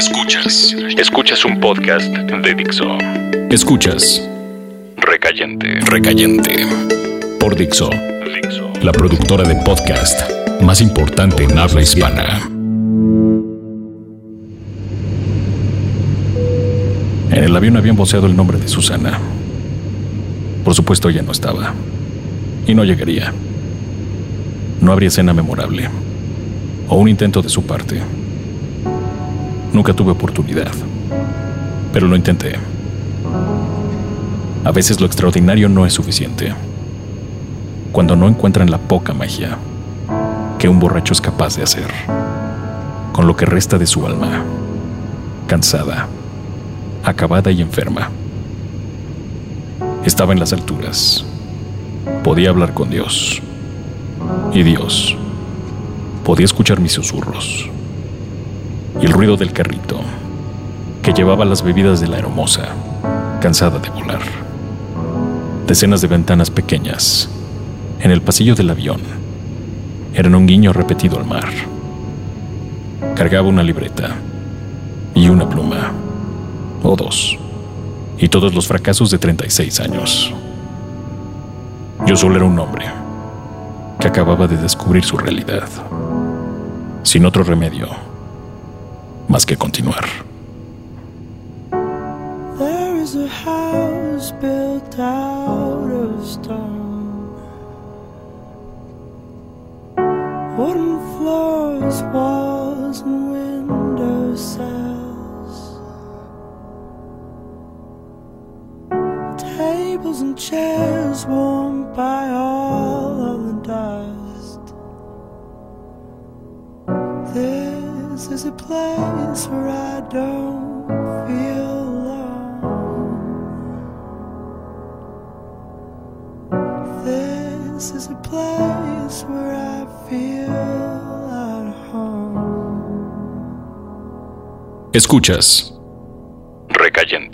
Escuchas. Escuchas un podcast de Dixo. Escuchas. Recayente. Recayente. Por Dixo. Dixo. La productora de podcast más importante en habla hispana. En el avión habían voceado el nombre de Susana. Por supuesto, ella no estaba. Y no llegaría. No habría escena memorable. O un intento de su parte. Nunca tuve oportunidad. Pero lo intenté. A veces lo extraordinario no es suficiente. Cuando no encuentran la poca magia que un borracho es capaz de hacer. Con lo que resta de su alma. Cansada. Acabada y enferma. Estaba en las alturas. Podía hablar con Dios. Y Dios podía escuchar mis susurros y el ruido del carrito que llevaba las bebidas de la hermosa, cansada de volar. Decenas de ventanas pequeñas en el pasillo del avión eran un guiño repetido al mar. Cargaba una libreta y una pluma, o dos, y todos los fracasos de 36 años. Yo solo era un hombre que acababa de descubrir su realidad, sin otro remedio más que continuar. There is a house built out of stone. Wooden floors, walls, and window sills. Tables and chairs warmed by all is a place where I don't feel alone. This is a place where I feel at home. Escuchas. Recayente.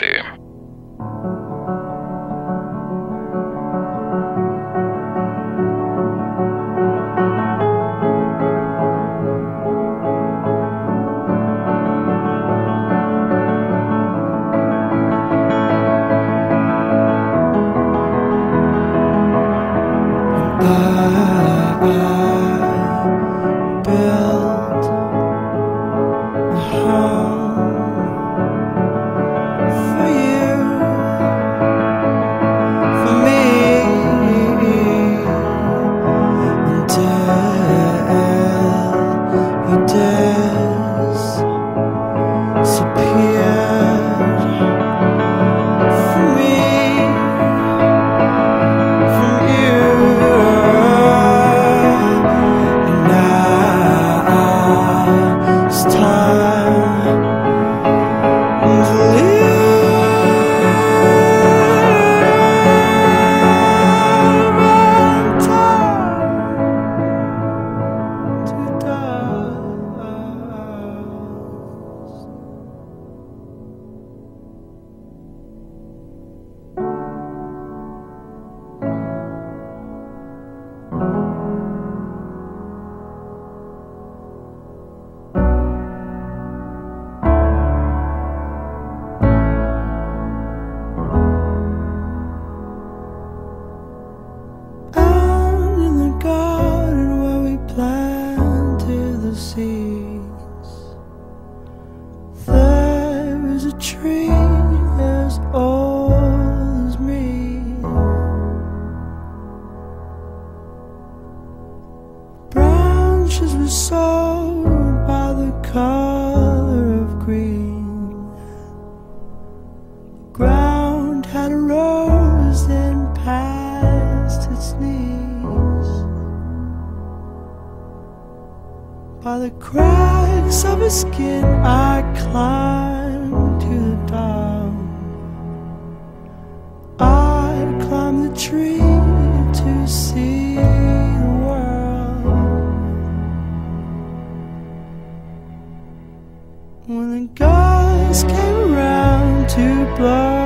Tree as old as me. Branches were sold by the color of green. Ground had rose and past its knees. By the cracks of his skin, I climbed top. I'd climb the tree to see the world. When the guys came around to blow